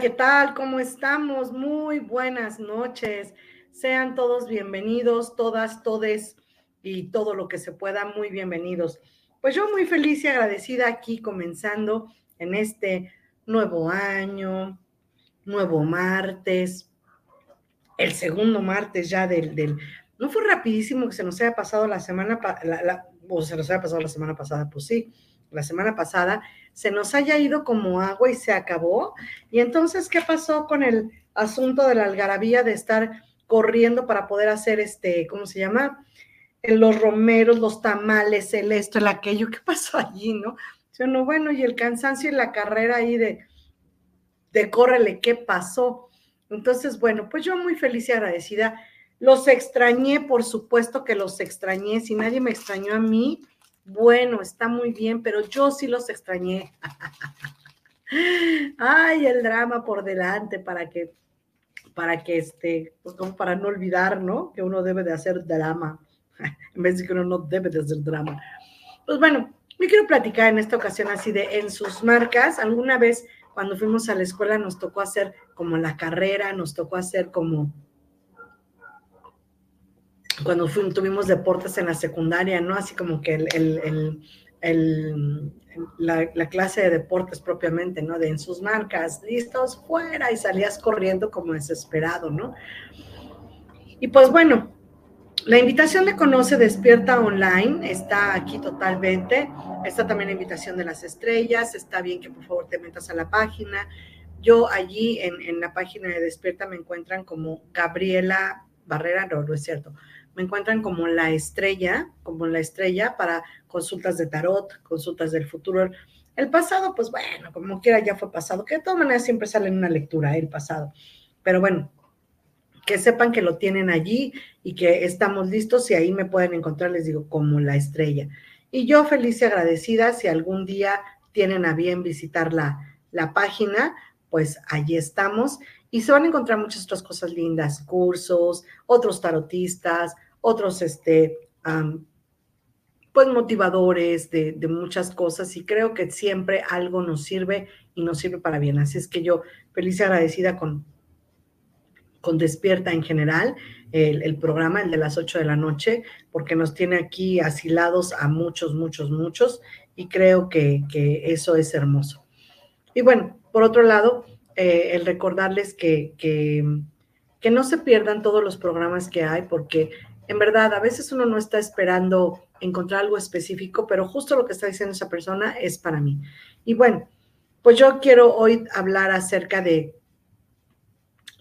¿Qué tal? ¿Cómo estamos? Muy buenas noches. Sean todos bienvenidos, todas, todes y todo lo que se pueda, muy bienvenidos. Pues yo muy feliz y agradecida aquí comenzando en este nuevo año, nuevo martes, el segundo martes ya del, del no fue rapidísimo que se nos haya pasado la semana, o se nos haya pasado la semana pasada, pues sí, la semana pasada, se nos haya ido como agua y se acabó. Y entonces, ¿qué pasó con el asunto de la algarabía de estar corriendo para poder hacer este, ¿cómo se llama? Los romeros, los tamales, el esto, el aquello, ¿qué pasó allí, no? no, bueno, y el cansancio y la carrera ahí de, de córrele, ¿qué pasó? Entonces, bueno, pues yo muy feliz y agradecida. Los extrañé, por supuesto que los extrañé. Si nadie me extrañó a mí, bueno, está muy bien, pero yo sí los extrañé. Ay, el drama por delante para que, para que este, pues como para no olvidar, ¿no? Que uno debe de hacer drama, en vez de que uno no debe de hacer drama. Pues bueno, me quiero platicar en esta ocasión así de en sus marcas. Alguna vez cuando fuimos a la escuela nos tocó hacer como la carrera, nos tocó hacer como cuando tuvimos deportes en la secundaria, ¿no? Así como que la, clase de deportes propiamente, ¿no? De en sus marcas, listos, fuera, y salías corriendo como desesperado, ¿no? Y pues bueno, la invitación de Conoce Despierta Online está aquí totalmente. Está también la invitación de las estrellas. Está bien que por favor te metas a la página. Yo allí en, en la página de Despierta me encuentran como Gabriela Barrera, no, no es cierto me encuentran como la estrella, como la estrella para consultas de tarot, consultas del futuro. El pasado, pues bueno, como quiera ya fue pasado, que de todas maneras siempre sale en una lectura el pasado. Pero bueno, que sepan que lo tienen allí y que estamos listos y ahí me pueden encontrar, les digo, como la estrella. Y yo feliz y agradecida si algún día tienen a bien visitar la, la página, pues allí estamos y se van a encontrar muchas otras cosas lindas, cursos, otros tarotistas, otros, este, pues motivadores de, de, muchas cosas y creo que siempre algo nos sirve y nos sirve para bien. Así es que yo feliz y agradecida con, con Despierta en general, el, el, programa, el de las 8 de la noche, porque nos tiene aquí asilados a muchos, muchos, muchos y creo que, que eso es hermoso. Y bueno, por otro lado, eh, el recordarles que, que no se pierdan todos los programas que hay, porque en verdad a veces uno no está esperando encontrar algo específico, pero justo lo que está diciendo esa persona es para mí. Y bueno, pues yo quiero hoy hablar acerca de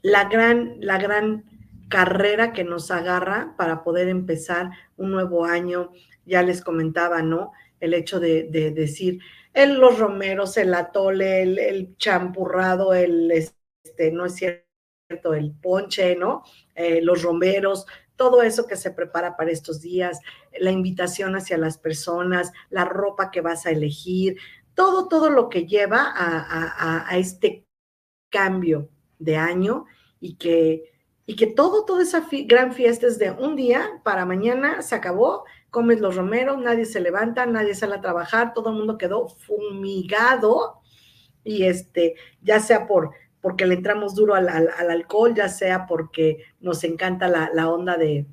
la gran, la gran carrera que nos agarra para poder empezar un nuevo año. Ya les comentaba, ¿no? El hecho de, decir, el, los romeros, el atole, el, champurrado, el, este, no es cierto, el ponche, ¿no? Eh, los romeros, todo eso que se prepara para estos días, la invitación hacia las personas, la ropa que vas a elegir, todo, todo lo que lleva a, a este cambio de año y que, y que todo, toda esa gran fiesta es de un día para mañana, se acabó, comes los romeros, nadie se levanta, nadie sale a trabajar, todo el mundo quedó fumigado y este, ya sea por porque le entramos duro al, alcohol, ya sea porque nos encanta la, onda de,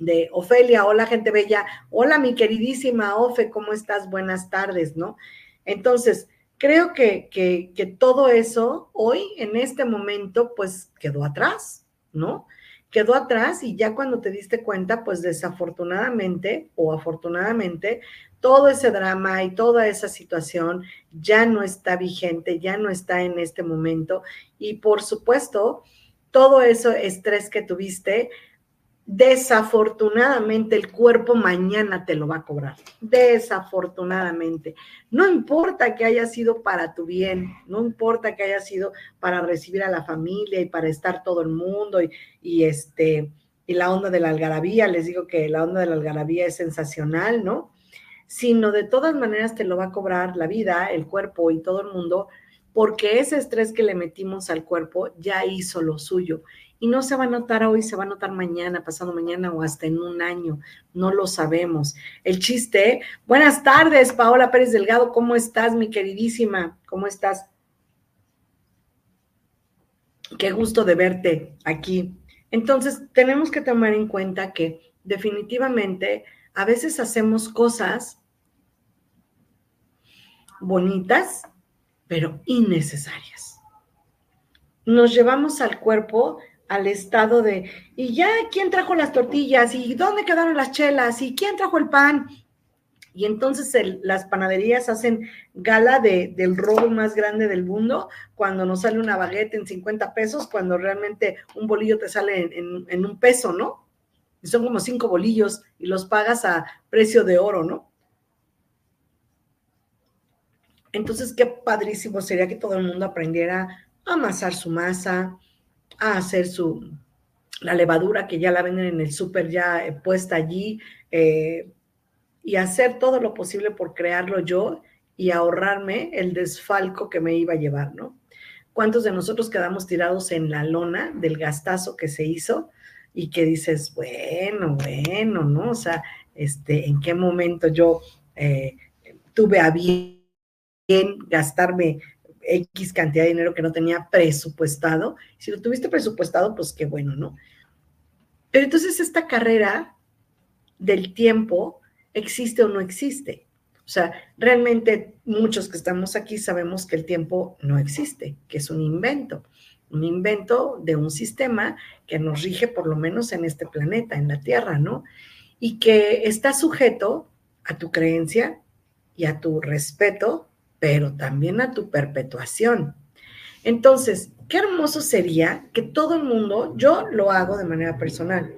de Ofelia, hola gente bella, hola mi queridísima Ofe, ¿cómo estás? Buenas tardes, ¿no? Entonces, creo que, que, todo eso hoy, en este momento, pues quedó atrás, ¿no? Quedó atrás y ya cuando te diste cuenta, pues desafortunadamente o afortunadamente, todo ese drama y toda esa situación ya no está vigente, ya no está en este momento. Y por supuesto, todo eso estrés que tuviste, Desafortunadamente el cuerpo mañana te lo va a cobrar. Desafortunadamente. No importa que haya sido para tu bien, no importa que haya sido para recibir a la familia y para estar todo el mundo y, este y la onda de la algarabía, les digo que la onda de la algarabía es sensacional, ¿no? Sino de todas maneras te lo va a cobrar la vida, el cuerpo y todo el mundo, porque ese estrés que le metimos al cuerpo ya hizo lo suyo y no se va a notar hoy, se va a notar mañana, pasado mañana o hasta en un año, no lo sabemos. El chiste, buenas tardes, Paola Pérez Delgado, ¿cómo estás, mi queridísima? ¿Cómo estás? Qué gusto de verte aquí. Entonces, tenemos que tomar en cuenta que definitivamente a veces hacemos cosas bonitas, pero innecesarias. Nos llevamos al cuerpo al estado de, y ya, ¿quién trajo las tortillas? ¿Y dónde quedaron las chelas? ¿Y quién trajo el pan? Y entonces las panaderías hacen gala de, del robo más grande del mundo cuando nos sale una baguette en 50 pesos, cuando realmente un bolillo te sale en, en un peso, ¿no? Y son como cinco bolillos y los pagas a precio de oro, ¿no? Entonces, qué padrísimo sería que todo el mundo aprendiera a amasar su masa, a hacer su, la levadura que ya la venden en el súper ya eh, puesta allí eh, y hacer todo lo posible por crearlo yo y ahorrarme el desfalco que me iba a llevar, ¿no? ¿Cuántos de nosotros quedamos tirados en la lona del gastazo que se hizo y que dices, bueno, bueno, ¿no? O sea, este, ¿en qué momento yo eh, tuve a bien gastarme X cantidad de dinero que no tenía presupuestado. Si lo tuviste presupuestado, pues qué bueno, ¿no? Pero entonces esta carrera del tiempo existe o no existe. O sea, realmente muchos que estamos aquí sabemos que el tiempo no existe, que es un invento, un invento de un sistema que nos rige por lo menos en este planeta, en la Tierra, ¿no? Y que está sujeto a tu creencia y a tu respeto pero también a tu perpetuación. Entonces, qué hermoso sería que todo el mundo, yo lo hago de manera personal.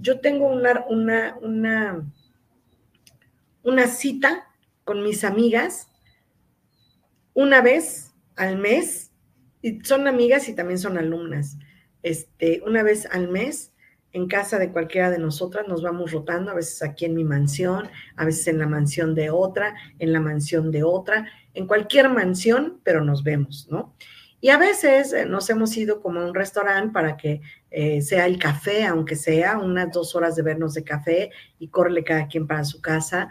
Yo tengo una, una, una, una cita con mis amigas una vez al mes, y son amigas y también son alumnas. Este, una vez al mes en casa de cualquiera de nosotras, nos vamos rotando, a veces aquí en mi mansión, a veces en la mansión de otra, en la mansión de otra, en cualquier mansión, pero nos vemos, ¿no? Y a veces eh, nos hemos ido como a un restaurante para que eh, sea el café, aunque sea unas dos horas de vernos de café y corre cada quien para su casa,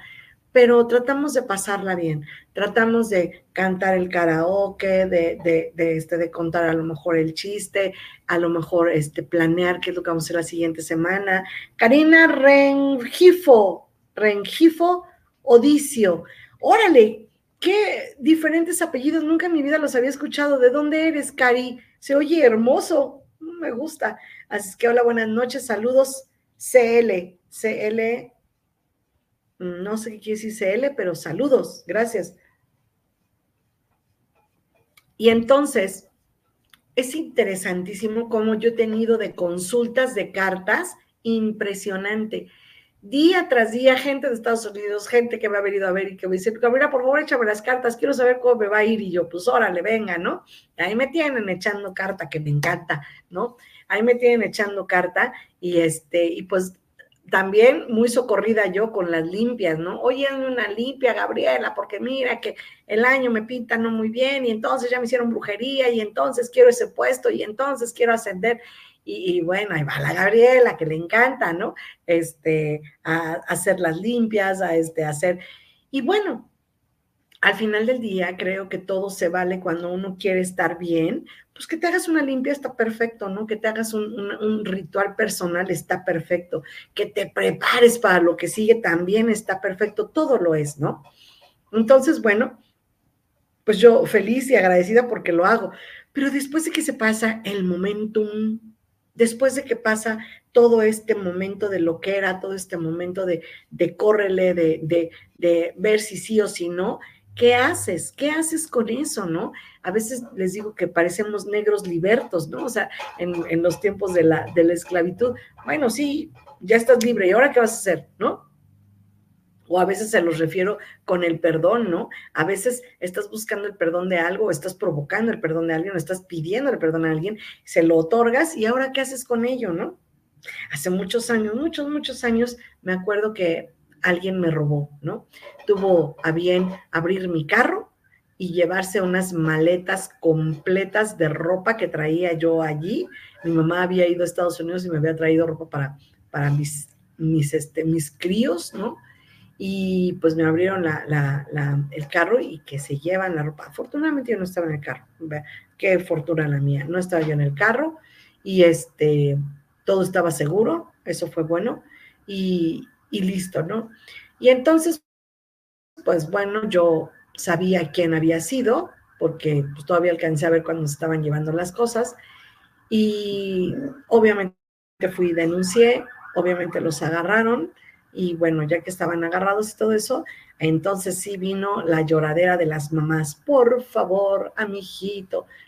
pero tratamos de pasarla bien, tratamos de cantar el karaoke, de, de, de, este, de contar a lo mejor el chiste, a lo mejor este, planear qué es lo que vamos a hacer la siguiente semana. Karina Rengifo, Rengifo Odicio, órale, qué diferentes apellidos, nunca en mi vida los había escuchado. ¿De dónde eres, Cari? Se oye hermoso. me gusta. Así que hola, buenas noches, saludos, CL, CL, no sé qué quiere decir CL, pero saludos, gracias. Y entonces, es interesantísimo cómo yo he tenido de consultas de cartas impresionante. Día tras día, gente de Estados Unidos, gente que me ha venido a ver y que me dice, mira, por favor, échame las cartas, quiero saber cómo me va a ir. Y yo, pues órale, venga, ¿no? Ahí me tienen echando carta, que me encanta, ¿no? Ahí me tienen echando carta y este, y pues también muy socorrida yo con las limpias, ¿no? Oye, una limpia, Gabriela, porque mira que el año me pinta no muy bien y entonces ya me hicieron brujería y entonces quiero ese puesto y entonces quiero ascender. Y, bueno, ahí va la Gabriela, que le encanta, ¿no? Este, a, hacer las limpias, a este, hacer. Y bueno, al final del día creo que todo se vale cuando uno quiere estar bien, pues que te hagas una limpia está perfecto, ¿no? Que te hagas un, ritual personal está perfecto, que te prepares para lo que sigue también está perfecto, todo lo es, ¿no? Entonces, bueno, pues yo feliz y agradecida porque lo hago, pero después de que se pasa el momentum, después de que pasa todo este momento de lo que era, todo este momento de, de córrele, de, de, de ver si sí o si no, ¿qué haces? ¿Qué haces con eso, no? A veces les digo que parecemos negros libertos, ¿no? O sea, en, los tiempos de la, de la esclavitud, bueno, sí, ya estás libre, ¿y ahora qué vas a hacer, no? O a veces se los refiero con el perdón, ¿no? A veces estás buscando el perdón de algo, estás provocando el perdón de alguien, o estás pidiendo el perdón a alguien, se lo otorgas y ahora qué haces con ello, ¿no? Hace muchos años, muchos, muchos años, me acuerdo que alguien me robó, ¿no? Tuvo a bien abrir mi carro y llevarse unas maletas completas de ropa que traía yo allí. Mi mamá había ido a Estados Unidos y me había traído ropa para, para mis, mis, este, mis críos, ¿no? Y pues me abrieron el carro y que se llevan la ropa. Afortunadamente yo no estaba en el carro. Qué fortuna la mía. No estaba yo en el carro y este, todo estaba seguro. Eso fue bueno. Y, y listo, ¿no? Y entonces, pues bueno, yo sabía quién había sido, porque pues, todavía alcancé a ver cuando se estaban llevando las cosas, y obviamente fui y denuncié, obviamente los agarraron, y bueno, ya que estaban agarrados y todo eso, entonces sí vino la lloradera de las mamás, por favor, a mi.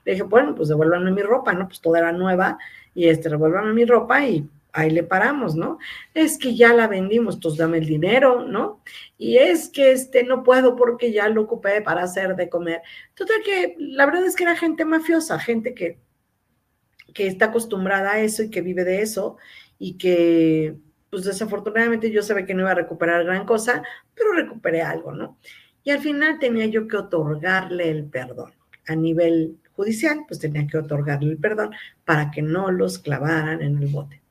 Le dije, bueno, pues devuélvanme mi ropa, ¿no? Pues toda era nueva, y este, devuélvanme mi ropa y ahí le paramos, ¿no? Es que ya la vendimos, entonces dame el dinero, ¿no? Y es que este no puedo porque ya lo ocupé para hacer de comer. Total que la verdad es que era gente mafiosa, gente que, que está acostumbrada a eso y que vive de eso y que pues desafortunadamente yo sabía que no iba a recuperar gran cosa, pero recuperé algo, ¿no? Y al final tenía yo que otorgarle el perdón. A nivel judicial, pues tenía que otorgarle el perdón para que no los clavaran en el bote.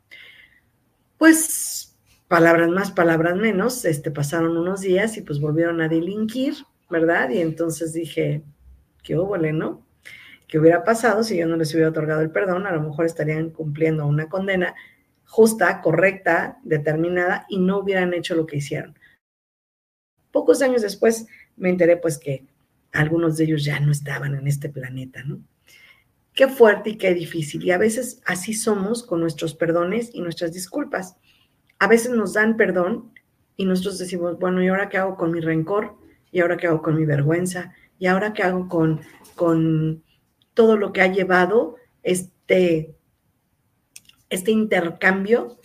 Pues palabras más, palabras menos, este, pasaron unos días y pues volvieron a delinquir, ¿verdad? Y entonces dije, qué óvole, ¿no? ¿Qué hubiera pasado si yo no les hubiera otorgado el perdón? A lo mejor estarían cumpliendo una condena justa, correcta, determinada y no hubieran hecho lo que hicieron. Pocos años después me enteré pues que algunos de ellos ya no estaban en este planeta, ¿no? Qué fuerte y qué difícil. Y a veces así somos con nuestros perdones y nuestras disculpas. A veces nos dan perdón y nosotros decimos, bueno, ¿y ahora qué hago con mi rencor? ¿Y ahora qué hago con mi vergüenza? ¿Y ahora qué hago con, con todo lo que ha llevado este, este intercambio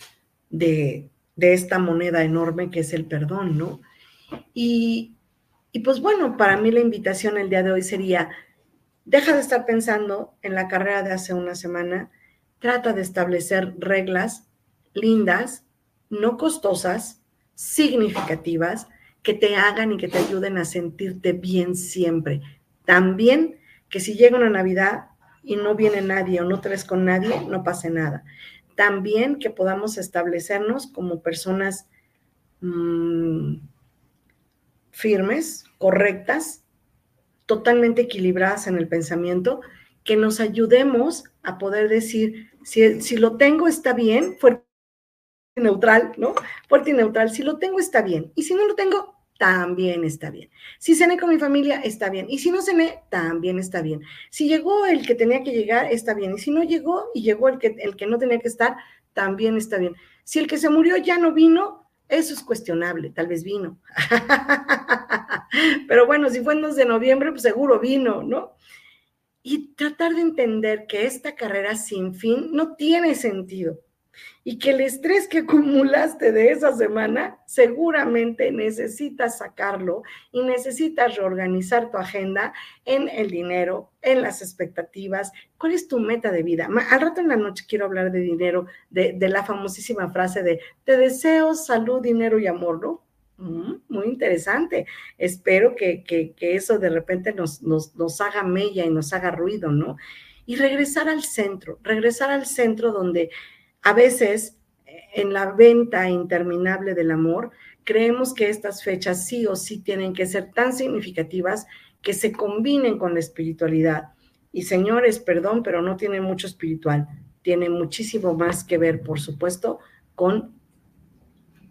de, de esta moneda enorme que es el perdón, ¿no? Y, y pues bueno, para mí la invitación el día de hoy sería, Deja de estar pensando en la carrera de hace una semana. Trata de establecer reglas lindas, no costosas, significativas, que te hagan y que te ayuden a sentirte bien siempre. También que si llega una Navidad y no viene nadie o no te ves con nadie, no pase nada. También que podamos establecernos como personas mm, firmes, correctas, totalmente equilibradas en el pensamiento, que nos ayudemos a poder decir, si, si lo tengo está bien, fuerte y neutral, ¿no? Fuerte y neutral, si lo tengo está bien, y si no lo tengo, también está bien. Si cené con mi familia, está bien. Y si no cené, también está bien. Si llegó el que tenía que llegar, está bien. Y si no llegó y llegó el que, el que no tenía que estar, también está bien. Si el que se murió ya no vino, eso es cuestionable, tal vez vino. Pero bueno, si fue en 2 de noviembre, pues seguro vino, ¿no? Y tratar de entender que esta carrera sin fin no tiene sentido y que el estrés que acumulaste de esa semana seguramente necesitas sacarlo y necesitas reorganizar tu agenda en el dinero, en las expectativas. ¿Cuál es tu meta de vida? Al rato en la noche quiero hablar de dinero, de, la famosísima frase de te deseo salud, dinero y amor, ¿no? Mm, muy interesante. Espero que, eso de repente nos, nos, nos haga mella y nos haga ruido, ¿no? Y regresar al centro, regresar al centro donde a veces, en la venta interminable del amor, creemos que estas fechas sí o sí tienen que ser tan significativas que se combinen con la espiritualidad. Y señores, perdón, pero no tiene mucho espiritual, tiene muchísimo más que ver, por supuesto, con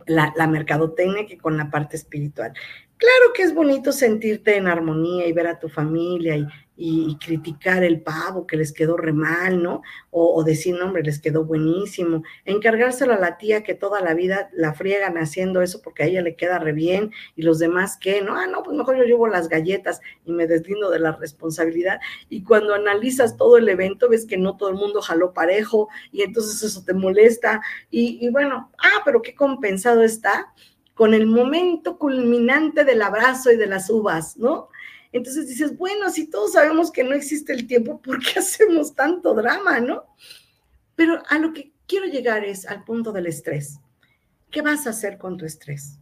la, la mercadotecnia que con la parte espiritual. Claro que es bonito sentirte en armonía y ver a tu familia y, y, criticar el pavo que les quedó re mal, ¿no? O, decir, no, hombre, les quedó buenísimo. Encargárselo a la tía que toda la vida la friegan haciendo eso porque a ella le queda re bien y los demás ¿qué? no, ah, no, pues mejor yo llevo las galletas y me deslindo de la responsabilidad. Y cuando analizas todo el evento, ves que no todo el mundo jaló parejo y entonces eso te molesta. Y, y bueno, ah, pero qué compensado está con el momento culminante del abrazo y de las uvas, ¿no? Entonces dices, bueno, si todos sabemos que no existe el tiempo, ¿por qué hacemos tanto drama, no? Pero a lo que quiero llegar es al punto del estrés. ¿Qué vas a hacer con tu estrés?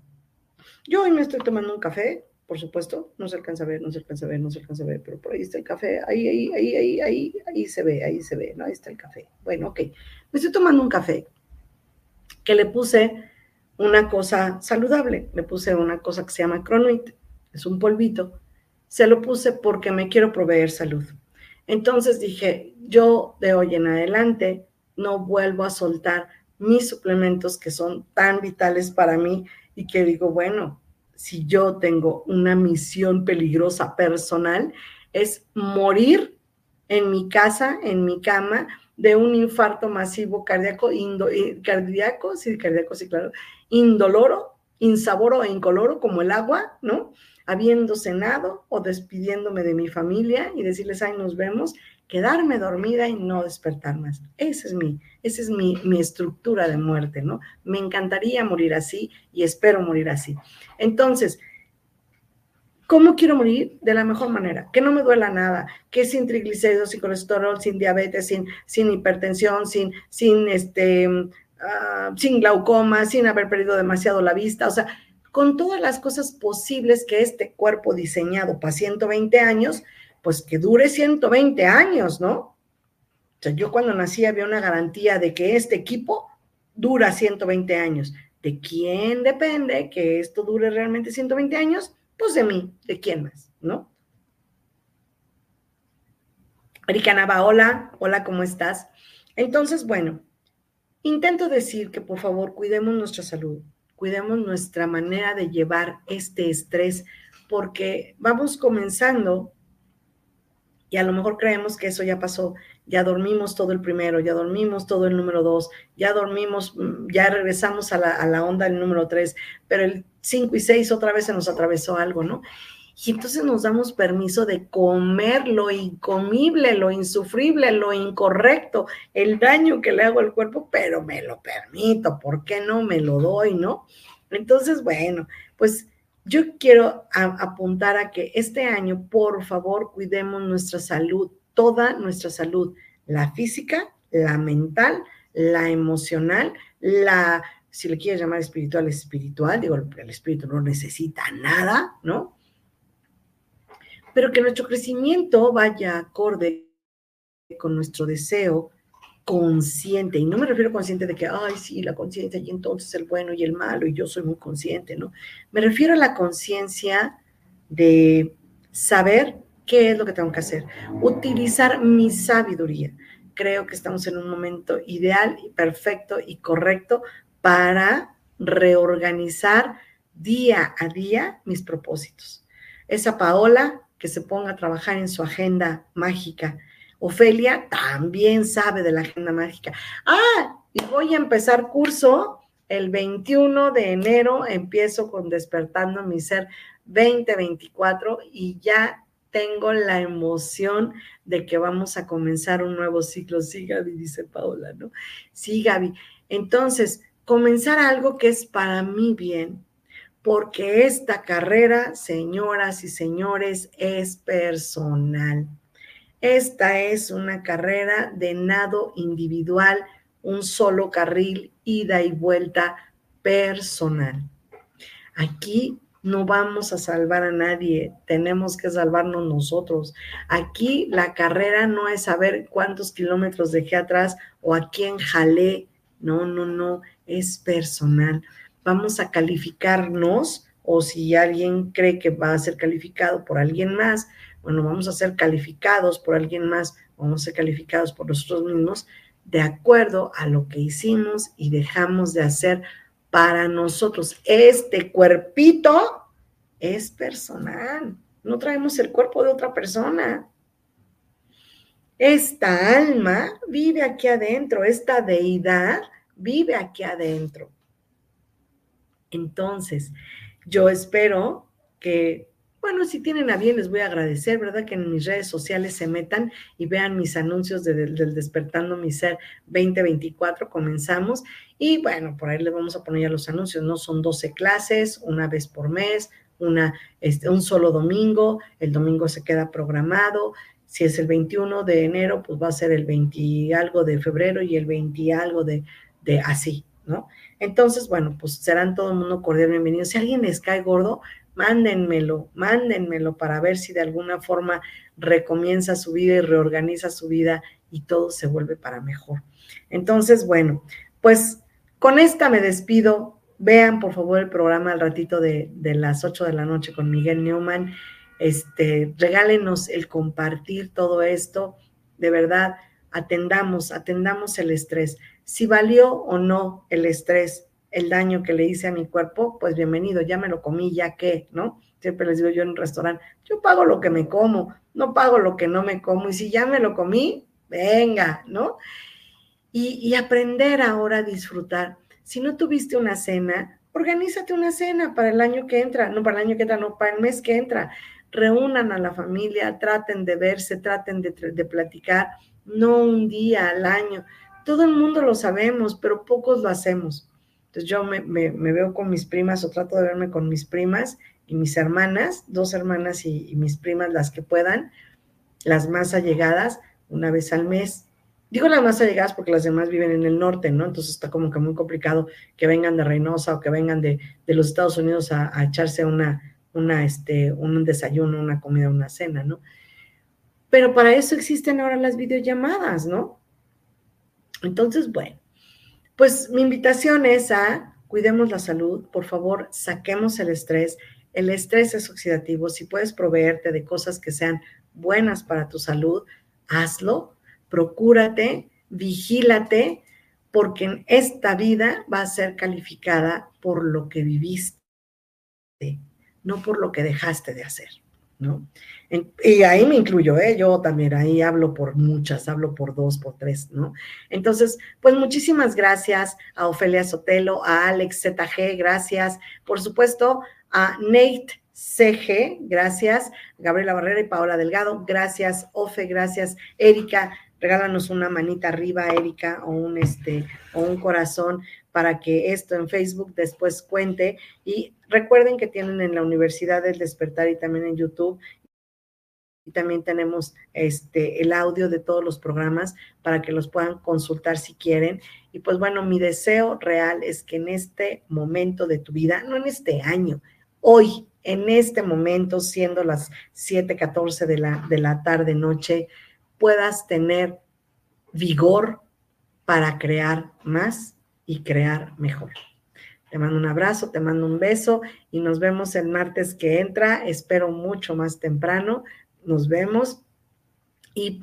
Yo hoy me estoy tomando un café, por supuesto, no se alcanza a ver, no se alcanza a ver, no se alcanza a ver, pero por ahí está el café, ahí, ahí, ahí, ahí, ahí, ahí se ve, ahí se ve, ¿no? Ahí está el café. Bueno, ok, me estoy tomando un café que le puse una cosa saludable, le puse una cosa que se llama Cronuit, es un polvito se lo puse porque me quiero proveer salud. Entonces dije, yo de hoy en adelante no vuelvo a soltar mis suplementos que son tan vitales para mí y que digo, bueno, si yo tengo una misión peligrosa personal, es morir en mi casa, en mi cama, de un infarto masivo cardíaco, eh, cardíaco, sí, cardíaco, sí, claro, indoloro, insaboro e incoloro, como el agua, ¿no? habiendo cenado o despidiéndome de mi familia y decirles, ay, nos vemos, quedarme dormida y no despertar más. Esa es mi, esa es mi, mi estructura de muerte, ¿no? Me encantaría morir así y espero morir así. Entonces, ¿Cómo quiero morir? De la mejor manera, que no me duela nada, que sin triglicéridos, sin colesterol, sin diabetes, sin, sin hipertensión, sin, sin, este, ah, sin glaucoma, sin haber perdido demasiado la vista, o sea, con todas las cosas posibles que este cuerpo diseñado para 120 años, pues que dure 120 años, ¿no? O sea, yo cuando nací había una garantía de que este equipo dura 120 años. ¿De quién depende que esto dure realmente 120 años? Pues de mí, ¿de quién más? ¿No? Erika Nava, hola, hola, ¿cómo estás? Entonces, bueno, intento decir que por favor cuidemos nuestra salud, cuidemos nuestra manera de llevar este estrés, porque vamos comenzando y a lo mejor creemos que eso ya pasó, ya dormimos todo el primero, ya dormimos todo el número dos, ya dormimos, mm, ya regresamos a la, a la onda del número tres, pero el cinco y seis otra vez se nos atravesó algo, ¿no? Y entonces nos damos permiso de comer lo incomible, lo insufrible, lo incorrecto, el daño que le hago al cuerpo, pero me lo permito, ¿por qué no me lo doy, no? Entonces, bueno, pues yo quiero apuntar a que este año, por favor, cuidemos nuestra salud, toda nuestra salud, la física, la mental, la emocional, la, si le quieres llamar espiritual, espiritual, digo, el espíritu no necesita nada, ¿no? Pero que nuestro crecimiento vaya acorde con nuestro deseo consciente, y no me refiero consciente de que, ay, sí, la conciencia y entonces el bueno y el malo, y yo soy muy consciente, ¿no? Me refiero a la conciencia de saber qué es lo que tengo que hacer, utilizar mi sabiduría. Creo que estamos en un momento ideal y perfecto y correcto para reorganizar día a día mis propósitos. Esa Paola que se ponga a trabajar en su agenda mágica. Ofelia también sabe de la agenda mágica. Ah, y voy a empezar curso el 21 de enero, empiezo con Despertando mi Ser 2024 y ya tengo la emoción de que vamos a comenzar un nuevo ciclo. Sí, Gaby, dice Paola, ¿no? Sí, Gaby. Entonces, comenzar algo que es para mí bien, porque esta carrera, señoras y señores, es personal. Esta es una carrera de nado individual, un solo carril, ida y vuelta personal. Aquí no vamos a salvar a nadie, tenemos que salvarnos nosotros. Aquí la carrera no es saber cuántos kilómetros dejé atrás o a quién jalé, no, no, no, es personal vamos a calificarnos o si alguien cree que va a ser calificado por alguien más, bueno, vamos a ser calificados por alguien más, vamos a ser calificados por nosotros mismos de acuerdo a lo que hicimos y dejamos de hacer para nosotros. Este cuerpito es personal, no traemos el cuerpo de otra persona. Esta alma vive aquí adentro, esta deidad vive aquí adentro. Entonces, yo espero que, bueno, si tienen a bien, les voy a agradecer, ¿verdad? Que en mis redes sociales se metan y vean mis anuncios del Despertando Mi Ser 2024, comenzamos. Y bueno, por ahí les vamos a poner ya los anuncios, ¿no? Son 12 clases, una vez por mes, una, este, un solo domingo, el domingo se queda programado, si es el 21 de enero, pues va a ser el 20 algo de febrero y el 20 algo de, de así, ¿no? Entonces, bueno, pues serán todo el mundo cordial bienvenido. Si alguien les cae gordo, mándenmelo, mándenmelo para ver si de alguna forma recomienza su vida y reorganiza su vida y todo se vuelve para mejor. Entonces, bueno, pues con esta me despido. Vean por favor el programa al ratito de, de las 8 de la noche con Miguel Newman. Este, regálenos el compartir todo esto. De verdad, atendamos, atendamos el estrés. Si valió o no el estrés, el daño que le hice a mi cuerpo, pues bienvenido, ya me lo comí, ya que, ¿no? Siempre les digo yo en un restaurante, yo pago lo que me como, no pago lo que no me como, y si ya me lo comí, venga, ¿no? Y, y aprender ahora a disfrutar. Si no tuviste una cena, organízate una cena para el año que entra, no para el año que entra, no, para el mes que entra. Reúnan a la familia, traten de verse, traten de, de platicar, no un día al año todo el mundo lo sabemos, pero pocos lo hacemos. Entonces yo me, veo con mis primas o trato de verme con mis primas y mis hermanas, dos hermanas y, mis primas, las que puedan, las más allegadas, una vez al mes. Digo las más allegadas porque las demás viven en el norte, ¿no? Entonces está como que muy complicado que vengan de Reynosa o que vengan de, los Estados Unidos a, echarse una, una, este, un desayuno, una comida, una cena, ¿no? Pero para eso existen ahora las videollamadas, ¿no? Entonces, bueno, pues mi invitación es a cuidemos la salud, por favor, saquemos el estrés. El estrés es oxidativo. Si puedes proveerte de cosas que sean buenas para tu salud, hazlo, procúrate, vigílate, porque en esta vida va a ser calificada por lo que viviste, no por lo que dejaste de hacer, ¿no? y ahí me incluyo, ¿eh? yo también ahí hablo por muchas, hablo por dos, por tres, ¿no? Entonces, pues muchísimas gracias a Ofelia Sotelo, a Alex ZG, gracias, por supuesto, a Nate CG, gracias, Gabriela Barrera y Paola Delgado, gracias, Ofe, gracias, Erika, regálanos una manita arriba, Erika, o un este, o un corazón para que esto en Facebook después cuente. Y recuerden que tienen en la Universidad del Despertar y también en YouTube y también tenemos este, el audio de todos los programas para que los puedan consultar si quieren. Y pues bueno, mi deseo real es que en este momento de tu vida, no en este año, hoy, en este momento, siendo las 7:14 de la, de la tarde, noche, puedas tener vigor para crear más y crear mejor. Te mando un abrazo, te mando un beso y nos vemos el martes que entra. Espero mucho más temprano nos vemos y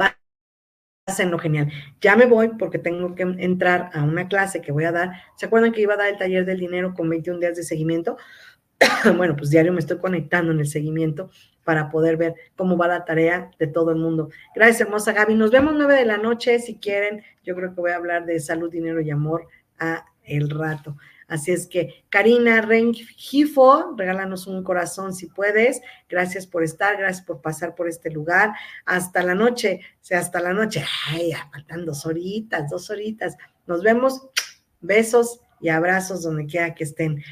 lo genial. Ya me voy porque tengo que entrar a una clase que voy a dar. ¿Se acuerdan que iba a dar el taller del dinero con 21 días de seguimiento? bueno, pues diario me estoy conectando en el seguimiento para poder ver cómo va la tarea de todo el mundo. Gracias, hermosa Gaby. Nos vemos nueve de la noche, si quieren. Yo creo que voy a hablar de salud, dinero y amor a el rato. Así es que, Karina Rengifo, regálanos un corazón si puedes. Gracias por estar, gracias por pasar por este lugar. Hasta la noche, o sea, hasta la noche. Ay, faltan dos horitas, dos horitas. Nos vemos. Besos y abrazos donde quiera que estén.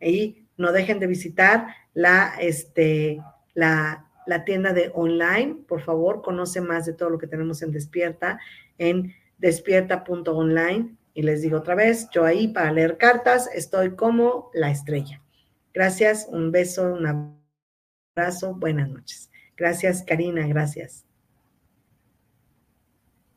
Y no dejen de visitar la, este, la, la tienda de online. Por favor, conoce más de todo lo que tenemos en Despierta en despierta.online y les digo otra vez, yo ahí para leer cartas estoy como la estrella. Gracias, un beso, un abrazo, buenas noches. Gracias, Karina, gracias.